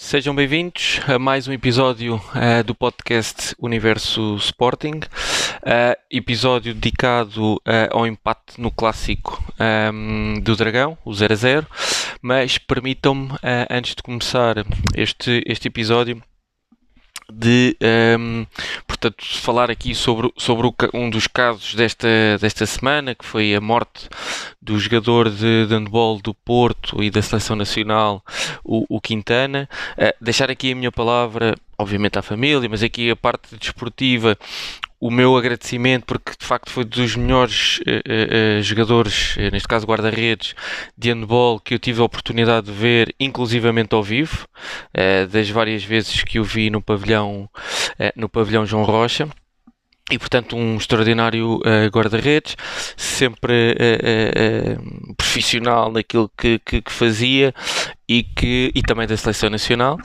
Sejam bem-vindos a mais um episódio uh, do podcast Universo Sporting, uh, episódio dedicado uh, ao empate no clássico um, ehm, do Dragão, o 0 a 0. Mas permitam-me, antes de começar este, este episódio, de um, ehm, portanto, falar aqui sobre, sobre um dos casos desta, desta semana, que foi a morte do jogador de, de handball do Porto e da Seleção Nacional, o, o Quintana. Uh, deixar aqui a minha palavra, obviamente à família, mas aqui a parte desportiva, o meu agradecimento, porque de facto foi dos melhores uh, uh, jogadores, neste caso guarda-redes, de handball que eu tive a oportunidade de ver, inclusivamente ao vivo, das várias vezes que o vi no pavilhão, no pavilhão João Rocha. E portanto um extraordinário uh, guarda-redes, sempre uh, uh, profissional naquilo que, que, que, fazia e que e também da seleção nacional.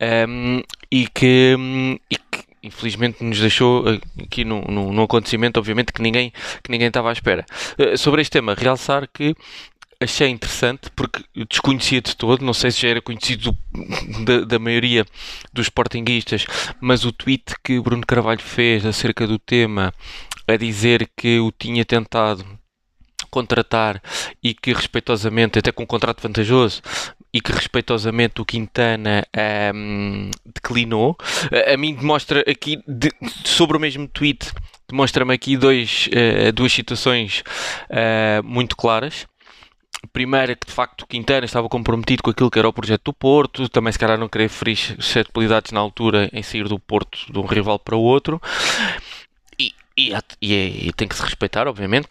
Um, e, que, e que infelizmente nos deixou aqui num, num, acontecimento, obviamente, que ninguém, que ninguém estava à espera. Uh, sobre este tema, realçar que achei interessante porque desconhecia de todo, não sei se já era conhecido da, da, maioria dos sportinguistas, mas o tweet que Bruno Carvalho fez acerca do tema a dizer que o tinha tentado contratar e que respeitosamente, até com um contrato vantajoso, e que respeitosamente o Quintana um, declinou. A, mim demonstra aqui, de, sobre o mesmo tweet, demonstra-me aqui dois, uh, duas situações uh, muito claras. Primeiro, que de facto Quintana estava comprometido com aquilo que era o projeto do Porto, também se calhar não queria ferir suscetibilidades na altura em sair do Porto de um rival para o outro, e, e, e, e tem que se respeitar, obviamente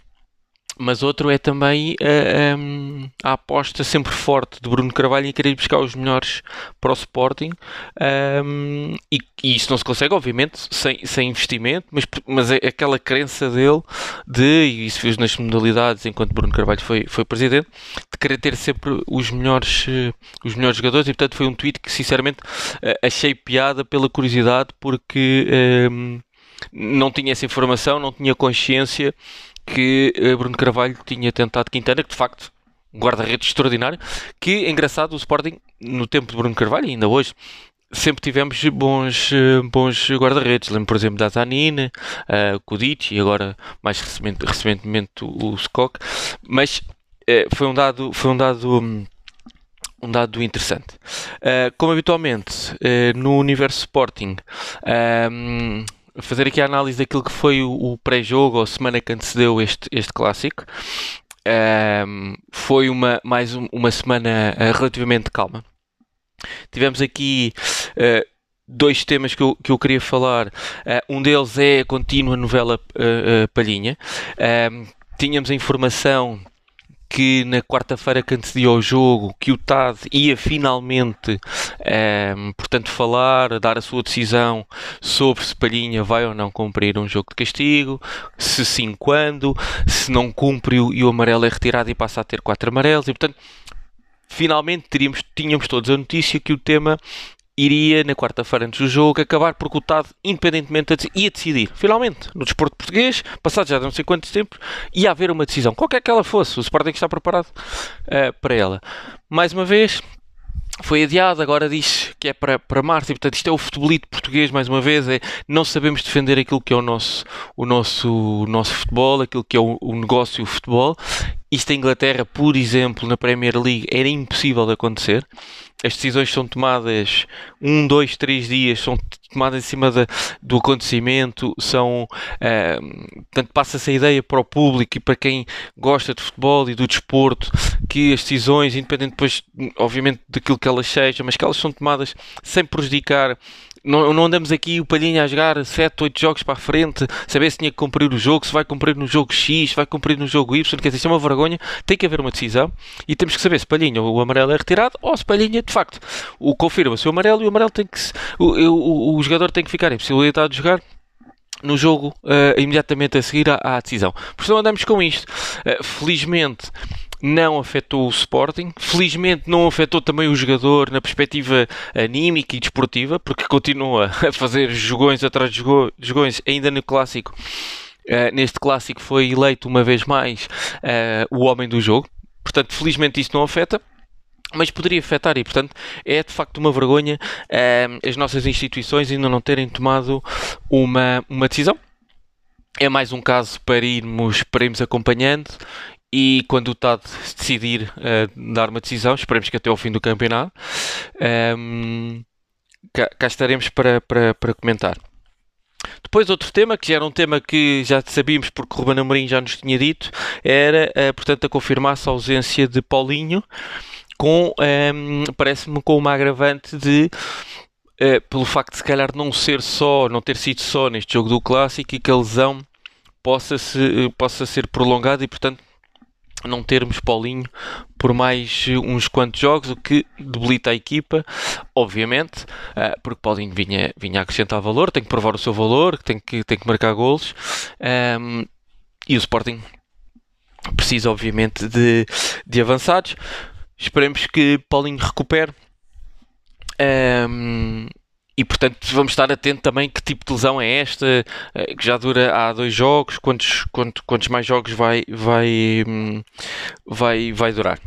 mas outro é também a, eh, ehm, a, aposta sempre forte de Bruno Carvalho em querer buscar os melhores para o Sporting. Um, ehm, e, e, isso não se consegue, obviamente, sem, sem investimento, mas, mas é aquela crença dele de, e isso fez nas modalidades enquanto Bruno Carvalho foi, foi presidente, de querer ter sempre os melhores, eh, os melhores jogadores. E portanto foi um tweet que sinceramente eh, achei piada pela curiosidade porque um, ehm, não tinha essa informação, não tinha consciência que eh, Bruno Carvalho tinha tentado Quintana, que de facto um guarda-redes extraordinário, que engraçado o Sporting no tempo de Bruno Carvalho e ainda hoje sempre tivemos bons, eh, bons guarda-redes. Lembro, por exemplo, da Zanine, uh, Kudic e agora mais recentemente, recentemente o Skok. Mas foi um dado, foi um dado, um dado interessante. Uh, como habitualmente uh, no universo Sporting, fazer aqui a análise daquilo que foi o, o pré-jogo ou semana que antecedeu este, este clássico. Um, foi uma, mais um, uma semana uh, relativamente calma. Tivemos aqui uh, dois temas que eu, que eu queria falar. Uh, um deles é a contínua novela Palhinha. tínhamos a informação que na quarta-feira que antecedia o jogo, que o TAD ia finalmente, um, ehm, portanto, falar, dar a sua decisão sobre se Palhinha vai ou não cumprir um jogo de castigo, se sim, quando, se não cumpre e o amarelo é retirado e passa a ter quatro amarelos, e portanto, finalmente teríamos, tínhamos todos a notícia que o tema iria, na quarta-feira antes do jogo, acabar por cotado independentemente de, ia decidir. Finalmente, no desporto português, passado já não sei quantos tempos, ia haver uma decisão, qualquer que ela fosse. O Sporting está preparado uh, para ela. Mais uma vez, foi adiado, agora diz que é para, para março, e portanto isto é o futebolito português, mais uma vez, é não sabemos defender aquilo que é o nosso, o nosso, o nosso futebol, aquilo que é o, o negócio o futebol. Isto em Inglaterra, por exemplo, na Premier League, era impossível de acontecer. As decisões são tomadas um, dois, três dias, são tomadas em cima de, do acontecimento, são uh, portanto passa-se a ideia para o público e para quem gosta de futebol e do desporto que as decisões, independente depois, obviamente, daquilo que elas sejam, mas que elas são tomadas sem prejudicar não, não andamos aqui o Palhinha a jogar 7, 8 jogos para a frente, saber se tinha que cumprir o jogo, se vai cumprir no jogo X, se vai cumprir no jogo Y, quer dizer, isso é uma vergonha, tem que haver uma decisão e temos que saber se Palhinha o amarelo é retirado ou se Palhinha, de facto, o confirma-se o amarelo e o amarelo tem que o, o, o jogador tem que ficar em possibilidade de jogar no jogo uh, imediatamente a seguir à, à, decisão. Por isso andamos com isto. Uh, felizmente não afetou o Sporting, felizmente não afetou também o jogador na perspectiva anímica e desportiva, porque continua a fazer jogões atrás de jogões, ainda no clássico. Uh, neste clássico foi eleito uma vez mais o homem do jogo, portanto, felizmente isso não afeta. mas poderia afetar e, portanto, é de facto uma vergonha uh, as nossas instituições ainda não terem tomado uma, uma decisão. É mais um caso para irmos, para irmos acompanhando e quando o TAD decidir uh, dar uma decisão, esperemos que até ao fim do campeonato, um, cá, cá, estaremos para, para, para comentar. Depois outro tema, que já era um tema que já sabíamos porque o Ruben Amorim já nos tinha dito, era, uh, portanto, a confirmar-se a ausência de Paulinho, com, um, parece-me com uma agravante de Uh, pelo facto de se calhar não ser só, não ter sido só neste jogo do Clássico e que a lesão possa, -se, possa ser prolongada e portanto não termos Paulinho por mais uns quantos jogos, o que debilita a equipa, obviamente, uh, porque Paulinho vinha, vinha acrescentar valor, tem que provar o seu valor, tem que, tem que marcar golos, um, e o Sporting precisa, obviamente, de, de avançados. Esperemos que Paulinho recupere. Um, e portanto vamos estar atento também que tipo de lesão é esta, eh, que já dura há dois jogos, quantos, quantos, quantos mais jogos vai, vai, hum, vai, vai durar.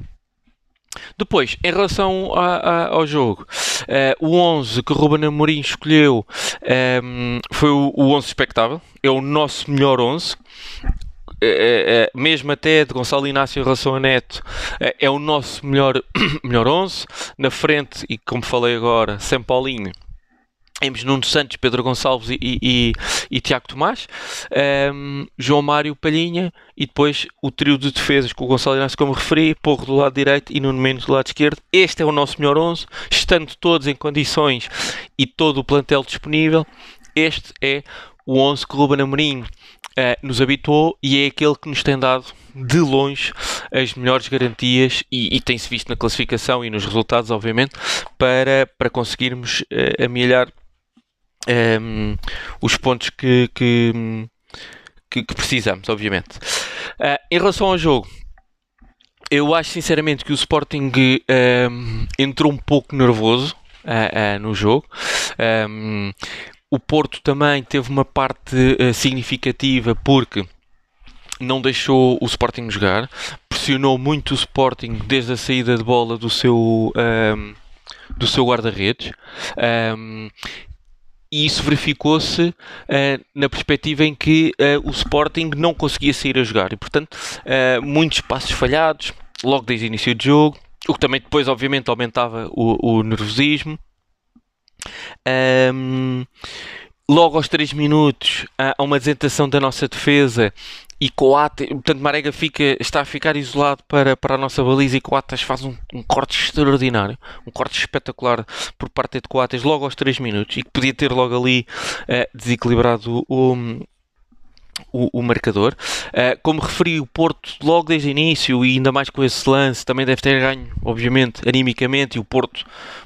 Depois, em relação a, a, ao jogo, uh, o 11 que o Ruben Amorim escolheu um, foi o, o 11 expectável, é o nosso melhor 11. É, é, mesmo até de Gonçalo Inácio em relação a Neto, é, é o nosso melhor, melhor 11. Na frente, e como falei agora, sem Paulinho, temos Nuno Santos, Pedro Gonçalves e, e, e Tiago Tomás, um, João Mário Palhinha e depois o trio de defesas com o Gonçalo Inácio, como referi, Porro do lado direito e Nuno Menos do lado esquerdo. Este é o nosso melhor 11, estando todos em condições e todo o plantel disponível. Este é o 11 que o Ruben Amorim uh, nos habituou e é aquele que nos tem dado de longe as melhores garantias e, e tem-se visto na classificação e nos resultados, obviamente, para, para conseguirmos uh, amelhar um, ehm, os pontos que, que, que, que precisamos, obviamente. Uh, em relação ao jogo, eu acho sinceramente que o Sporting ehm, entrou um pouco nervoso uh, uh, no jogo. Um, ehm, o Porto também teve uma parte significativa porque não deixou o Sporting jogar, pressionou muito o Sporting desde a saída de bola do seu, um, do seu guarda-redes. Um, e isso verificou-se uh, na perspectiva em que uh, o Sporting não conseguia sair a jogar e, portanto, uh, muitos passos falhados logo desde o início do jogo, o que também depois, obviamente, aumentava o, o nervosismo. Um, logo aos 3 minutos há uma desentação da nossa defesa e Coates, portanto Marega fica, está a ficar isolado para, para a nossa baliza e Coates faz um, um, corte extraordinário, um corte espetacular por parte de Coates logo aos 3 minutos e que podia ter logo ali uh, desequilibrado o, o, o, marcador. Uh, como referi, o Porto, logo desde o início, e ainda mais com esse lance, também deve ter ganho, obviamente, animicamente. E o Porto,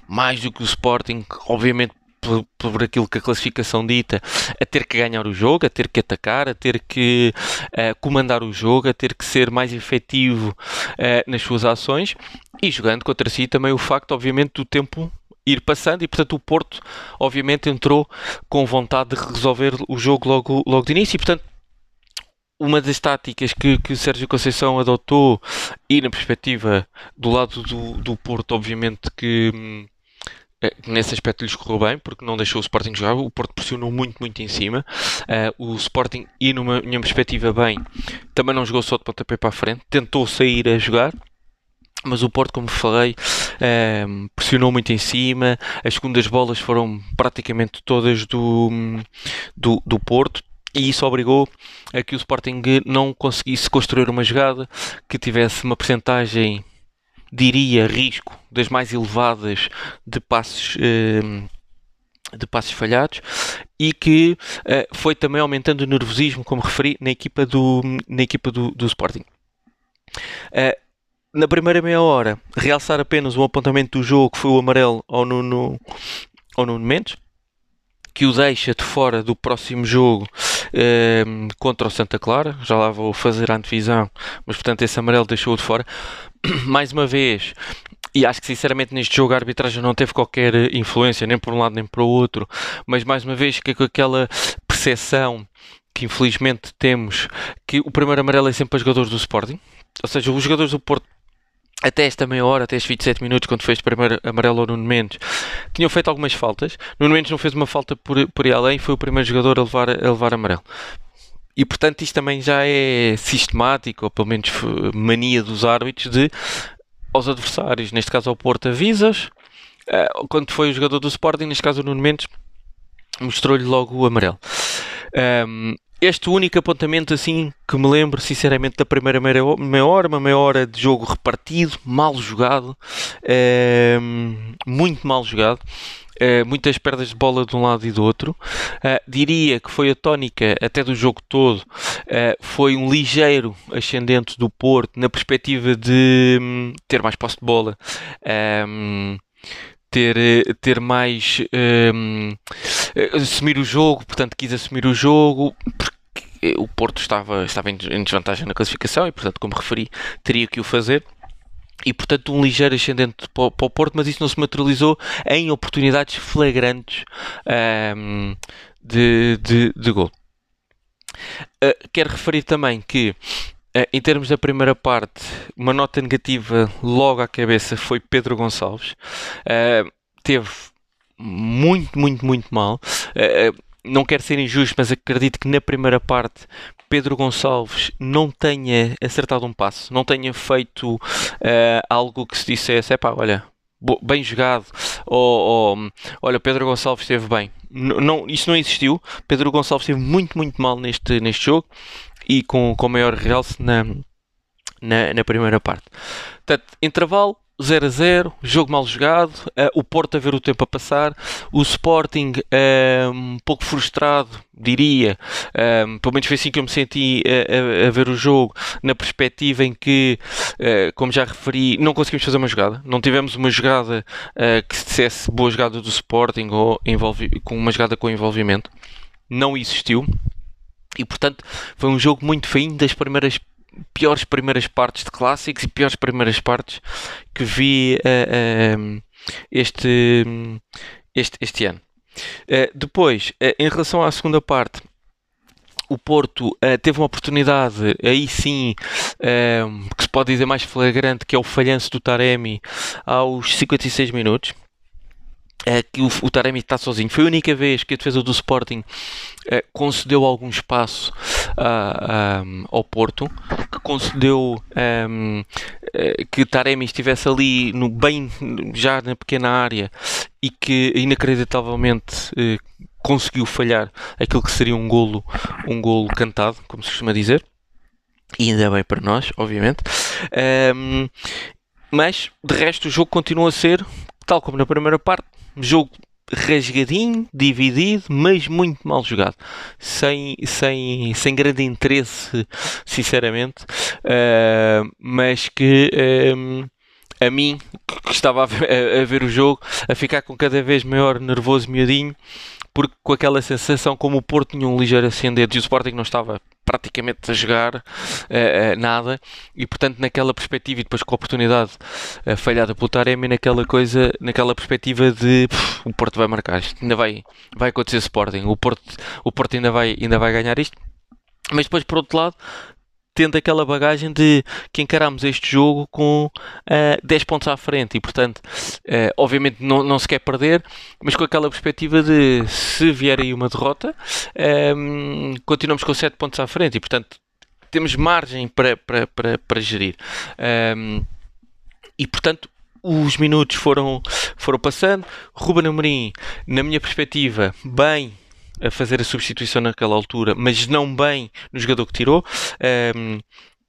mais do que o Sporting, obviamente, por, por, aquilo que a classificação dita, a ter que ganhar o jogo, a ter que atacar, a ter que uh, comandar o jogo, a ter que ser mais efetivo uh, nas suas ações. E jogando contra si também o facto, obviamente, do tempo ir passando e portanto o Porto obviamente entrou com vontade de resolver o jogo logo, logo de início. E portanto uma das táticas que, que o Sérgio Conceição adotou e na perspectiva do lado do, do Porto obviamente que hum, nesse aspecto lhes correu bem, porque não deixou o Sporting jogar. O Porto pressionou muito, muito em cima. Uh, o Sporting, e numa minha perspectiva, bem, também não jogou só de pontapé para a frente, tentou sair a jogar. Mas o Porto, como falei, uh, pressionou muito em cima. As segundas bolas foram praticamente todas do, do, do Porto e isso obrigou a que o Sporting não conseguisse construir uma jogada que tivesse uma percentagem diria, risco das mais elevadas de passos. Uh, de passos falhados e que uh, foi também aumentando o nervosismo, como referi, na equipa do, na equipa do, do Sporting. Uh, na primeira meia hora, realçar apenas um apontamento do jogo que foi o amarelo ao Nuno, ao Nuno Mendes, que o deixa de fora do próximo jogo uh, contra o Santa Clara. Já lá vou fazer a antevisão, mas portanto esse amarelo deixou-o de fora. mais uma vez, e acho que sinceramente neste jogo a arbitragem não teve qualquer influência, nem por um lado nem para o outro, mas mais uma vez que com aquela percepção que infelizmente temos que o primeiro amarelo é sempre para jogadores do Sporting, ou seja, os jogadores do Porto até esta meia hora, até estes 27 minutos, quando fez primeiro amarelo ao Nuno Mendes, tinham feito algumas faltas. Nuno Mendes não fez uma falta por, por ir além, foi o primeiro jogador a levar, a levar amarelo. E portanto isto também já é sistemático, ou pelo menos mania dos árbitros, de aos adversários, neste caso ao Porto, avisas. Uh, quando foi o jogador do Sporting, neste caso o Nuno Mendes, mostrou-lhe logo o amarelo. Um, este único apontamento assim que me lembro sinceramente da primeira meia hora, uma meia hora de jogo repartido, mal jogado, muito mal jogado. Uh, muitas perdas de bola de um lado e do outro. Uh, diria que foi a tónica até do jogo todo. Uh, foi um ligeiro ascendente do Porto na perspectiva de um, ter mais posse de bola. Um, ter, ter mais um, assumir o jogo, portanto quis assumir o jogo porque o Porto estava, estava em desvantagem na classificação e portanto como referi teria que o fazer e portanto um ligeiro ascendente para, o Porto, mas isso não se materializou em oportunidades flagrantes um, de, de, de gol. Uh, quero referir também que uh, em termos da primeira parte, uma nota negativa logo à cabeça foi Pedro Gonçalves. Uh, teve muito, muito, muito mal. não quero ser injusto, mas acredito que na primeira parte Pedro Gonçalves não tenha acertado um passo, não tenha feito uh, algo que se dissesse, é pá, olha, bem jogado, ou, ou, olha, Pedro Gonçalves esteve bem. Não, isso não existiu. Pedro Gonçalves esteve muito, muito mal neste, neste jogo e com, com maior realce na, na, na primeira parte. Portanto, intervalo, 0 a 0, jogo mal jogado, uh, o Porto a ver o tempo a passar, o Sporting uh, um pouco frustrado, diria, uh, pelo menos foi assim que eu me senti a, a, ver o jogo, na perspectiva em que, como já referi, não conseguimos fazer uma jogada, não tivemos uma jogada que se dissesse boa jogada do Sporting ou com uma jogada com envolvimento, não existiu. E portanto foi um jogo muito feio das primeiras piores primeiras partes de clássicos e piores primeiras partes que vi uh, uh, este, este, este ano. Uh, depois, em relação à segunda parte, o Porto teve uma oportunidade, aí sim, que se pode dizer mais flagrante, que é o falhanço do Taremi aos 56 minutos é que o, o Taremi está sozinho. Foi a única vez que a defesa do Sporting é, concedeu algum espaço uh, ao Porto, que concedeu é, que Taremi estivesse ali no, bem já na pequena área e que inacreditavelmente uh, conseguiu falhar aquilo que seria um golo, um golo cantado, como se costuma dizer. E ainda bem para nós, obviamente. Um, mas de resto o jogo continua a ser, tal como na primeira parte, jogo rasgadinho, dividido, mas muito mal jogado, sem, sem, sem grande interesse, sinceramente, uh, mas que um, a mim, que estava a ver, o jogo, a ficar com cada vez maior nervoso miudinho, porque com aquela sensação como o Porto tinha um ligeiro ascendente e o Sporting não estava praticamente a jogar uh, nada. E portanto naquela perspectiva e depois com a oportunidade uh, falhada pelo Taremi naquela coisa, naquela perspectiva de puf, o Porto vai marcar isto, ainda vai, vai acontecer Sporting, o Porto, o Porto ainda, vai, ainda vai ganhar isto. Mas depois por outro lado tendo aquela bagagem de que encaramos este jogo com uh, eh, 10 pontos à frente e, portanto, uh, obviamente não, não se quer perder, mas com aquela perspectiva de se vier aí uma derrota, um, ehm, continuamos com 7 pontos à frente e, portanto, temos margem para, para, para, para gerir. Um, ehm, e, portanto, os minutos foram, foram passando. Ruben Amorim, na minha perspectiva, bem a fazer a substituição naquela altura, mas não bem no jogador que tirou. Um,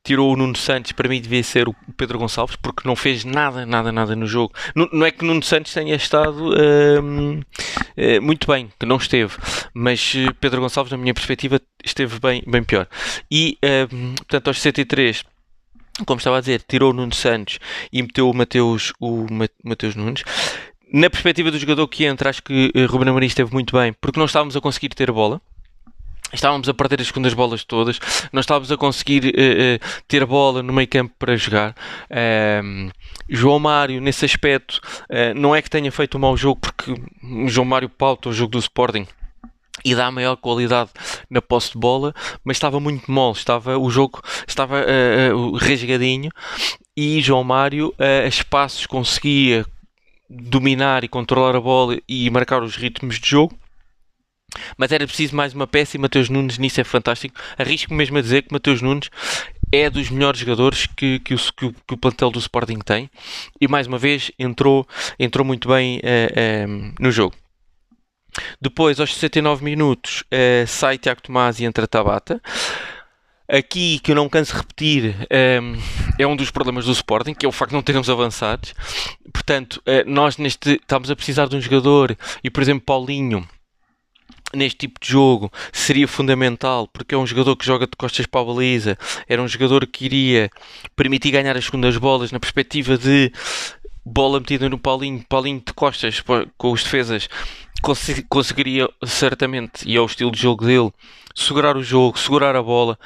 tirou o Nuno Santos, para mim devia ser o Pedro Gonçalves, porque não fez nada, nada, nada no jogo. Não, não é que Nuno Santos tenha estado eh, muito bem, que não esteve, mas eh, Pedro Gonçalves, na minha perspectiva, esteve bem, bem pior. E, portanto, aos 63 como estava a dizer, tirou o Nuno Santos e meteu o Mateus, o Mateus Nunes na perspectiva do jogador que entra, acho que uh, Ruben Amorim esteve muito bem, porque não estávamos a conseguir ter bola. Estávamos a perder as segundas bolas todas, não estávamos a conseguir uh, uh, ter bola no meio campo para jogar. Uh, João Mário, nesse aspecto, eh, não é que tenha feito um mau jogo, porque João Mário pauta o jogo do Sporting e dá maior qualidade na posse de bola, mas estava muito mole, estava, o jogo estava uh, uh, e João Mário a espaços conseguia dominar e controlar a bola e marcar os ritmos de jogo. Mas era preciso mais uma peça e Mateus Nunes nisso é fantástico. Arrisco mesmo a dizer que Mateus Nunes é dos melhores jogadores que, que, o, que, o, que o plantel do Sporting tem e mais uma vez entrou, entrou muito bem uh, no jogo. Depois, aos 69 minutos, uh, sai Tiago Tomás e entra Tabata. Aqui, que eu não canso de repetir, um, é um dos problemas do Sporting, que é o facto de não termos avançados. Portanto, nós neste, estamos a precisar de um jogador, e por exemplo, Paulinho, neste tipo de jogo seria fundamental porque é um jogador que joga de costas para a baliza, era um jogador que iria permitir ganhar as segundas bolas na perspectiva de bola metida no Paulinho, Paulinho de costas com os defesas conseguiria certamente, e é o estilo de jogo dele, segurar o jogo, segurar a bola,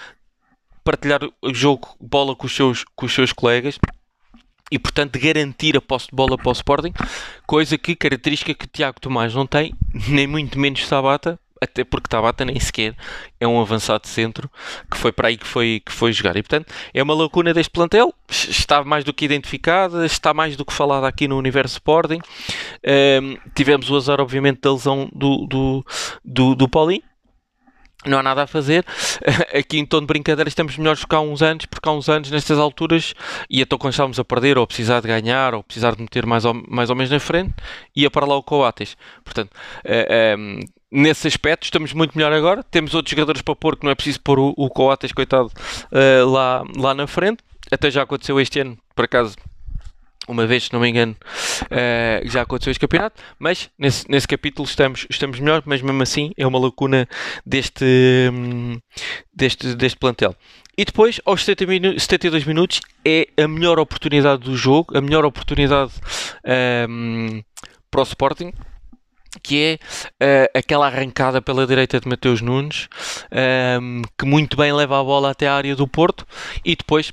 partilhar o jogo, bola com os seus, com os seus colegas e portanto garantir a posse de bola para o Sporting, coisa que característica que Tiago Tomás não tem, nem muito menos Sabata, até porque Tabata nem sequer é um avançado centro que foi para aí que foi, que foi jogar. E portanto é uma lacuna deste plantel, está mais do que identificada, está mais do que falada aqui no universo Sporting. Um, tivemos o azar, obviamente, da lesão do, do, do, do Paulinho, não há nada a fazer. Aqui em tom de brincadeira estamos melhores que há uns anos, porque há uns anos, nestas alturas, ia então quando estávamos a perder, ou a precisar de ganhar, ou precisar de meter mais ou, mais ou menos na frente, ia para lá o Coates. Portanto, uh, nesse aspecto estamos muito melhor agora. Temos outros jogadores para pôr que não é preciso pôr o, o Coates, coitado, uh, lá, lá na frente. Até já aconteceu este ano, por acaso, uma vez, se não me engano, uh, já aconteceu este campeonato, mas nesse, nesse capítulo estamos, estamos melhor, mas mesmo assim é uma lacuna deste, um, deste, deste plantel. E depois, aos 70 minu 72 minutos, é a melhor oportunidade do jogo, a melhor oportunidade um, para o Sporting, que é uh, aquela arrancada pela direita de Mateus Nunes, um, que muito bem leva a bola até a área do Porto, e depois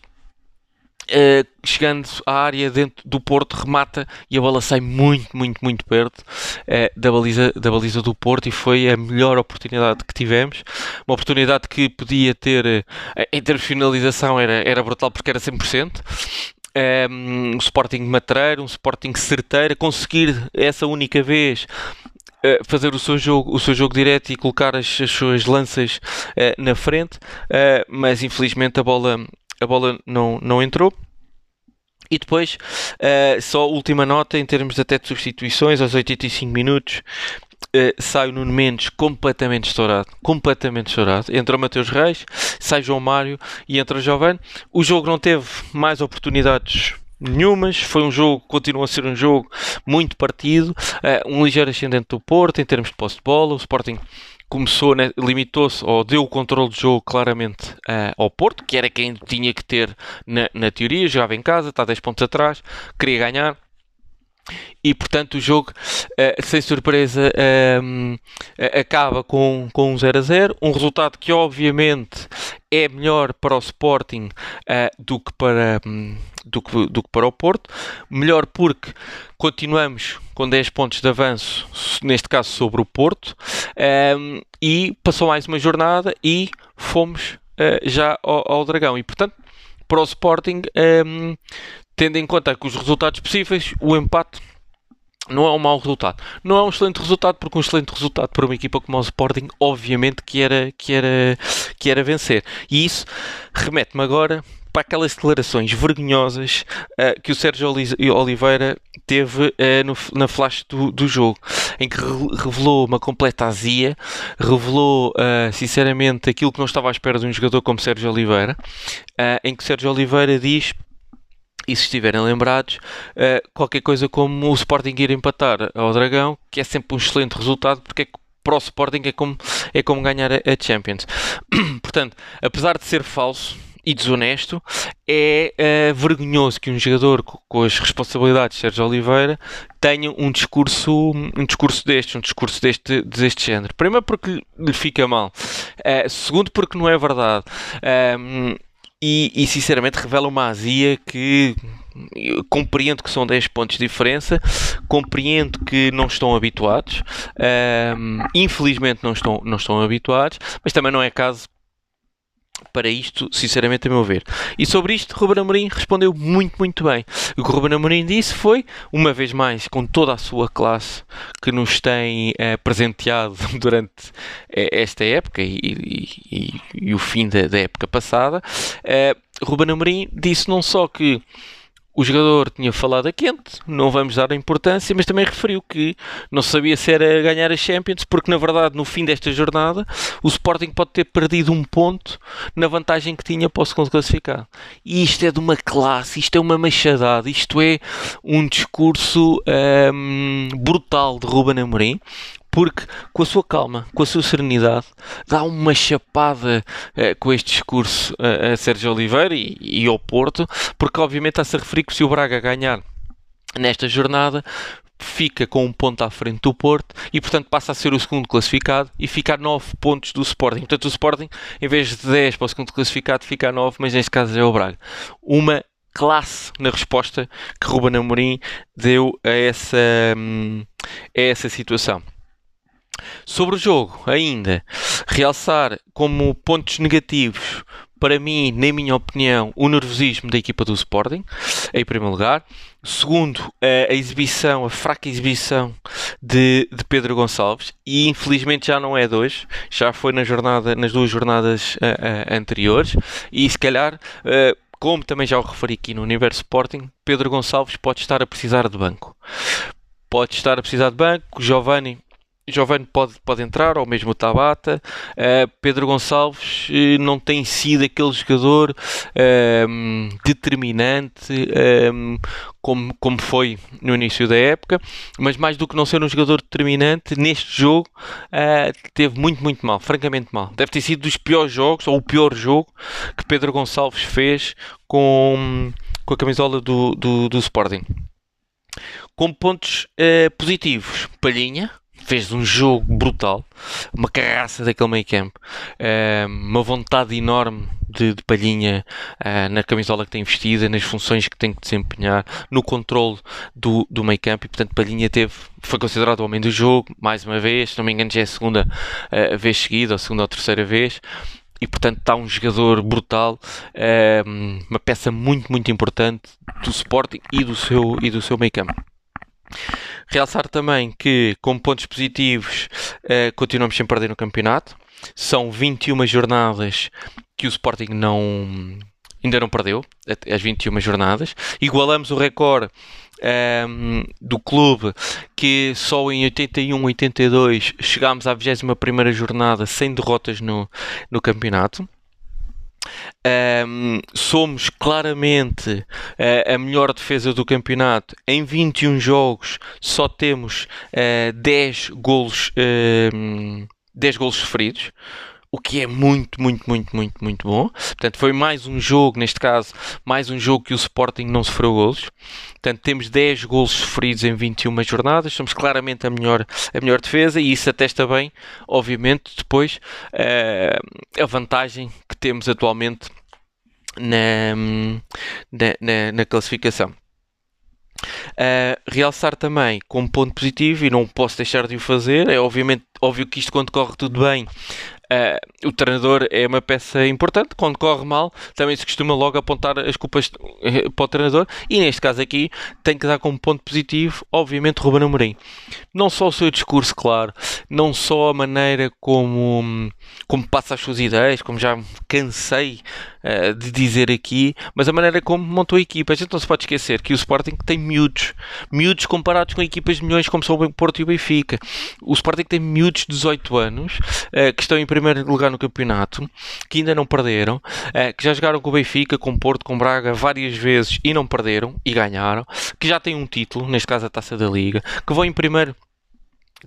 Uh, chegando à área dentro do Porto, remata e a bola sai muito, muito, muito perto uh, da, baliza, da baliza do Porto e foi a melhor oportunidade que tivemos. Uma oportunidade que podia ter, uh, em termos de finalização, era, era brutal porque era 100%. Um, um Sporting matreiro, um Sporting certeiro, conseguir essa única vez fazer o seu jogo, o seu jogo direto e colocar as, as suas lanças na frente, mas infelizmente a bola a bola não, não entrou. E depois, uh, só última nota em termos até de substituições, aos 85 minutos, uh, sai o Nuno Mendes completamente estourado. Completamente estourado. Entra o Mateus Reis, sai João Mário e entra o Giovanni. O jogo não teve mais oportunidades nenhumas. Foi um jogo, continua a ser um jogo muito partido, uh, um ligeiro ascendente do Porto em termos de posse de bola. O Sporting começou, né, limitou-se ou deu o controle do jogo claramente uh, ao Porto, que era quem tinha que ter na, na teoria, jogava em casa, está 10 pontos atrás, queria ganhar. E portanto o jogo, uh, sem surpresa, uh, acaba com, com um 0 a 0. Um resultado que obviamente é melhor para o Sporting do que para, um, do que, do que para o Porto. Melhor porque continuamos com 10 pontos de avanço, neste caso sobre o Porto, um, e passou mais uma jornada e fomos uh, já ao, ao, Dragão. E portanto, para o Sporting, um, tendo em conta que os resultados possíveis, o empate não é um mau resultado. Não é um excelente resultado, porque um excelente resultado para uma equipa como o Sporting, obviamente que era, que era, que era vencer. E isso remete-me agora para aquelas declarações vergonhosas uh, que o Sérgio Oliveira teve uh, no, na flash do, do, jogo, em que revelou uma completa azia, revelou uh, sinceramente aquilo que não estava à espera de um jogador como Sérgio Oliveira, em que Sérgio Oliveira diz e se estiverem lembrados, qualquer coisa como o Sporting ir empatar ao Dragão, que é sempre um excelente resultado, porque é para o Sporting é como, é como ganhar a Champions. Portanto, apesar de ser falso, e desonesto, é uh, vergonhoso que um jogador com, com, as responsabilidades de Sérgio Oliveira tenha um discurso, um discurso deste, um discurso deste, deste género. Primeiro porque lhe fica mal, uh, segundo porque não é verdade. Um, e, e, sinceramente revela uma azia que compreendo que são 10 pontos de diferença, compreendo que não estão habituados, um, infelizmente não estão, não estão habituados, mas também não é caso para isto, sinceramente, a meu ver. E sobre isto, Ruben Amorim respondeu muito, muito bem. O que Ruben Amorim disse foi, uma vez mais, com toda a sua classe que nos tem eh, presenteado durante eh, esta época e, e, e, e, o fim da, da época passada, eh, Ruben Amorim disse não só que o jogador tinha falado a quente, não vamos dar importância, mas também referiu que não sabia se era ganhar a Champions, porque na verdade no fim desta jornada o Sporting pode ter perdido um ponto na vantagem que tinha para o segundo classificado. E isto é de uma classe, isto é uma machadada, isto é um discurso hum, brutal de Ruben Amorim, porque com a sua calma, com a sua serenidade, dá uma chapada eh, com este discurso a, a Sérgio Oliveira e, e ao Porto, porque obviamente está-se a referir que se o Braga ganhar nesta jornada, fica com um ponto à frente do Porto e, portanto, passa a ser o segundo classificado e fica a 9 pontos do Sporting. Portanto, o Sporting, em vez de 10 para o segundo classificado, fica a 9, mas neste caso é o Braga. Uma classe na resposta que Ruben Amorim deu a essa, hum, a essa situação. Sobre o jogo, ainda, realçar como pontos negativos, para mim, na minha opinião, o nervosismo da equipa do Sporting, em primeiro lugar. Segundo, a, exibição, a fraca exibição de, de, Pedro Gonçalves, e infelizmente já não é de hoje, já foi na jornada, nas duas jornadas uh, uh, anteriores, e se calhar. Uh, como também já o referi aqui no Universo Sporting, Pedro Gonçalves pode estar a precisar de banco. Pode estar a precisar de banco. Giovanni Giovanni pode, pode entrar, ou mesmo o Tabata. Uh, Pedro Gonçalves uh, não tem sido aquele jogador uh, determinante como, como foi no início da época, mas mais do que não ser um jogador determinante, neste jogo eh, teve muito, muito mal, francamente mal. Deve ter sido dos piores jogos, ou o pior jogo que Pedro Gonçalves fez com, com a camisola do, do, do Sporting. Com pontos positivos, Palhinha fez um jogo brutal, uma carraça daquele meio campo, uh, uma vontade enorme de, de palhinha uh, na camisola que tem vestida, nas funções que tem que desempenhar, no controle do, do meio campo e portanto Palhinha teve, foi considerado o homem do jogo, mais uma vez, se não me engano já é a segunda uh, vez seguida, ou a segunda ou terceira vez, e portanto está um jogador brutal, uma peça muito, muito importante do Sporting e do seu, e do seu meio campo. Realçar também que, como pontos positivos, uh, continuamos sem perder no campeonato. São 21 jornadas que o Sporting não, ainda não perdeu, as 21 jornadas. Igualamos o recorde um, ehm, do clube que só em 81, 82 chegámos à 21 jornada sem derrotas no, no campeonato. Um, somos claramente uh, a melhor defesa do campeonato. Em 21 jogos só temos uh, 10 golos, uh, 10 golos sofridos o que é muito, muito, muito, muito, muito bom. Portanto, foi mais um jogo, neste caso, mais um jogo que o Sporting não sofreu golos. Portanto, temos 10 golos sofridos em 21 jornadas, somos claramente a melhor, a melhor defesa e isso atesta bem, obviamente, depois uh, a vantagem que temos atualmente na, na, na, na classificação. Uh, realçar também como ponto positivo, e não posso deixar de o fazer, é obviamente óbvio que isto quando corre tudo bem Uh, o treinador é uma peça importante. Quando corre mal, também se costuma logo apontar as culpas eh, para o treinador. E neste caso aqui, tem que dar como ponto positivo, obviamente, Ruben Amorim. Não só o seu discurso, claro, não só a maneira como, como passa as suas ideias, como já cansei uh, de dizer aqui, mas a maneira como montou a equipa. A gente não se pode esquecer que o Sporting tem miúdos, miúdos comparados com equipas de milhões como são o Porto e o Benfica. O Sporting tem miúdos de 18 anos uh, que estão em primeiro lugar no campeonato, que ainda não perderam, uh, que já jogaram com o Benfica, com o Porto, com o Braga várias vezes e não perderam e ganharam, que já têm um título, neste caso a Taça da Liga, que vão em primeiro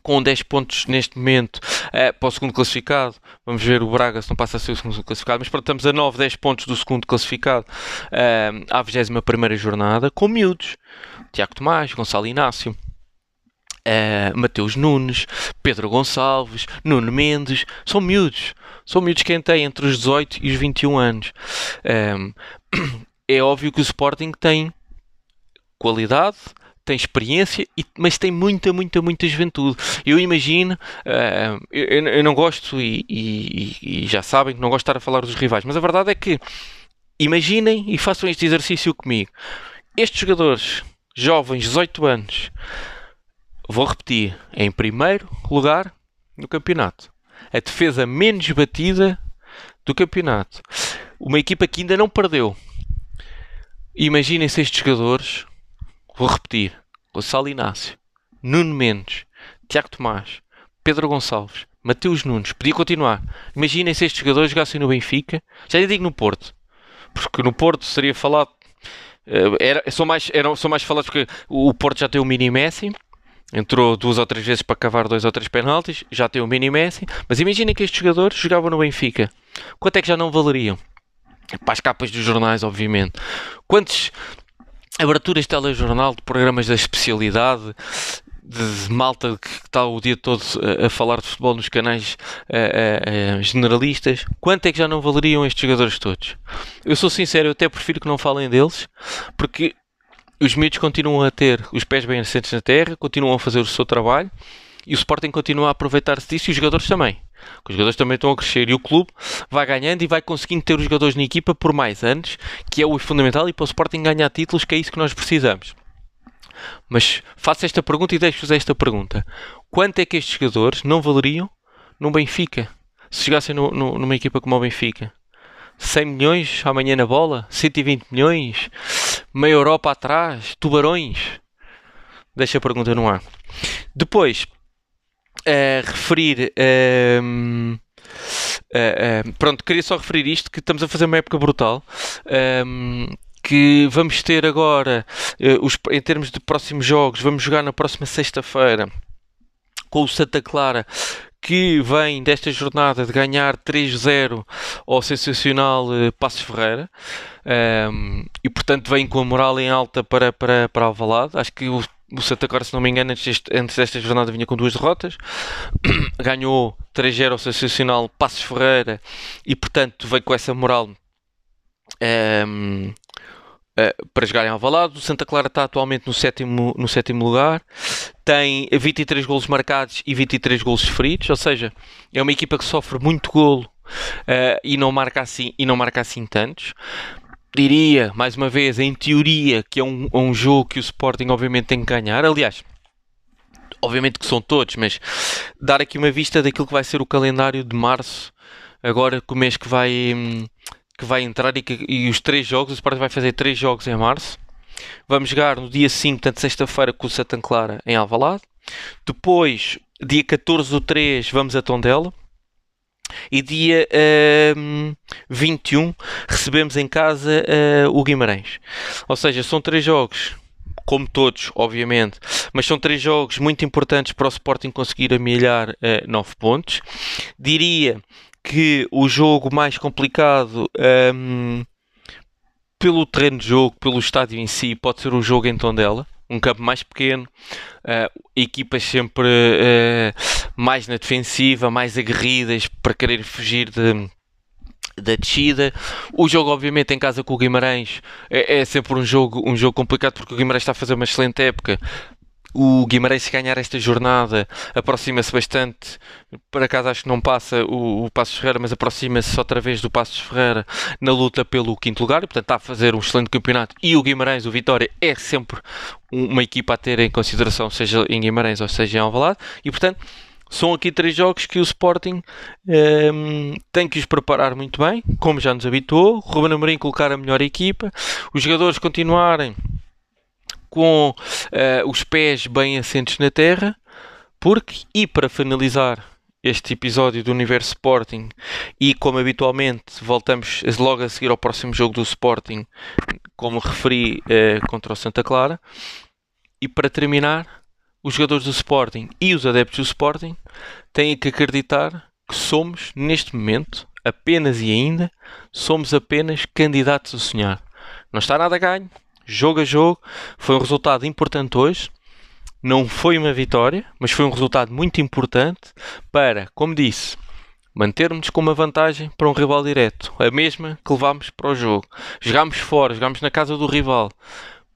com 10 pontos neste momento uh, para o segundo classificado. Vamos ver o Braga se não passa a ser o segundo classificado, mas pronto, estamos a 9, 10 pontos do segundo classificado uh, à 21 jornada, com miúdos. Tiago Tomás, Gonçalo Inácio uh, Mateus Nunes, Pedro Gonçalves, Nuno Mendes, são miúdos. São miúdos quem tem entre os 18 e os 21 anos. Um, é óbvio que o Sporting tem qualidade, tem experiência, e, mas tem muita, muita, muita juventude. Eu imagino, uh, eu, eu, não gosto, e, e, e, já sabem que não gosto de estar a falar dos rivais, mas a verdade é que imaginem e façam este exercício comigo. Estes jogadores, jovens, 18 anos, vou repetir, em primeiro lugar no campeonato. A defesa menos batida do campeonato. Uma equipa que ainda não perdeu. Imaginem-se estes jogadores. Vou repetir: Gonçalo Inácio, Nuno Mendes, Tiago Tomás, Pedro Gonçalves, Mateus Nunes. Podia continuar. Imaginem-se estes jogadores jogassem no Benfica. Já lhe digo no Porto. Porque no Porto seria falado. Eh, era, são, mais, eram, são mais falados porque o Porto já tem o mini Messi entrou duas ou três vezes para cavar dois ou três penaltis, já tem o mini Messi, mas imaginem que estes jogadores jogavam no Benfica. Quanto é que já não valeriam? Para as capas dos jornais, obviamente. Quantas aberturas de telejornal, de programas da especialidade, de malta que está o dia todo a, a falar de futebol nos canais a, a, generalistas, quanto é que já não valeriam estes jogadores todos? Eu sou sincero, eu até prefiro que não falem deles, porque os miúdos continuam a ter os pés bem assentes na terra, continuam a fazer o seu trabalho e o Sporting continua a aproveitar-se disso e os jogadores também. Os jogadores também estão a crescer e o clube vai ganhando e vai conseguindo ter os jogadores na equipa por mais anos, que é o fundamental, e para o Sporting ganhar títulos, que é isso que nós precisamos. Mas faço esta pergunta e deixo-vos esta pergunta: quanto é que estes jogadores não valeriam no Benfica? Se chegassem no, no, numa equipa como o Benfica? 100 milhões amanhã na bola? 120 milhões? meia Europa atrás, tubarões. Deixa a pergunta no ar. Depois, uh, referir. Uh, uh, pronto, queria só referir isto: que estamos a fazer uma época brutal. Ehm, que vamos ter agora, os, em termos de próximos jogos, vamos jogar na próxima sexta-feira com o Santa Clara que vem desta jornada de ganhar 3-0 ao sensacional uh, Passos Ferreira um, e portanto vem com a moral em alta para, para, para Alvalade. Acho que o, o Santa Clara, se não me engano, antes, antes desta jornada vinha com duas derrotas. Ganhou 3-0 ao sensacional Passos Ferreira e portanto vem com essa moral um, eh, para jogar em Alvalade. O Santa Clara está atualmente no sétimo, no sétimo lugar, tem 23 golos marcados e 23 golos sofridos, ou seja, é uma equipa que sofre muito golo uh, e, não marca assim, e não marca assim tantos. Diria, mais uma vez, em teoria, que é um, um jogo que o Sporting obviamente tem que ganhar. Aliás, obviamente que são todos, mas dar aqui uma vista daquilo que vai ser o calendário de março, agora com o mês que vai. Hum, que vai entrar e, que, e os três jogos, o Sporting vai fazer três jogos em março. Vamos jogar no dia 5, portanto sexta-feira, com o Santa Clara em Alvalade. Depois, dia 14 do 3, vamos a Tondela. E dia uh, 21 recebemos em casa uh, o Guimarães. Ou seja, são três jogos, como todos, obviamente, mas são três jogos muito importantes para o Sporting conseguir amelhar uh, 9 pontos. Diria que o jogo mais complicado um, pelo terreno de jogo, pelo estádio em si, pode ser o jogo em Tondela. Um campo mais pequeno, uh, equipas sempre uh, mais na defensiva, mais aguerridas para querer fugir de, da descida. O jogo, obviamente, em casa com o Guimarães é, é, sempre um jogo, um jogo complicado porque o Guimarães está a fazer uma excelente época, o Guimarães se ganhar esta jornada aproxima-se bastante. Por acaso acho que não passa o, o Passos Ferreira mas aproxima-se outra vez do Passos Ferreira na luta pelo quinto lugar. E portanto está a fazer um excelente campeonato. E o Guimarães, o Vitória é sempre uma equipa a ter em consideração seja em Guimarães ou seja em Alvalade. E portanto são aqui três jogos que o Sporting um, tem que os preparar muito bem, como já nos habituou. Ruben Amorim colocar a melhor equipa, os jogadores continuarem com uh, os pés bem assentes na terra, porque, e para finalizar este episódio do Universo Sporting, e como habitualmente voltamos logo a seguir ao próximo jogo do Sporting, como referi uh, contra o Santa Clara, e para terminar, os jogadores do Sporting e os adeptos do Sporting têm que acreditar que somos, neste momento, apenas e ainda, somos apenas candidatos a sonhar. Não está nada ganho, jogo a jogo. Foi um resultado importante hoje. Não foi uma vitória, mas foi um resultado muito importante para, como disse, mantermos com uma vantagem para um rival direto. A mesma que levámos para o jogo. Jogámos fora, jogámos na casa do rival.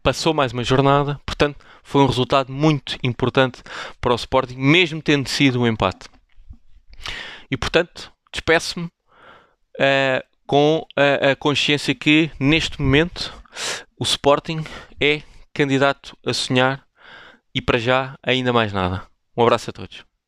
Passou mais uma jornada, portanto, foi um resultado muito importante para o Sporting, mesmo tendo sido um empate. E portanto, despeço-me uh, com a, a consciência que neste momento o Sporting é candidato a sonhar e para já ainda mais nada. Um abraço a todos.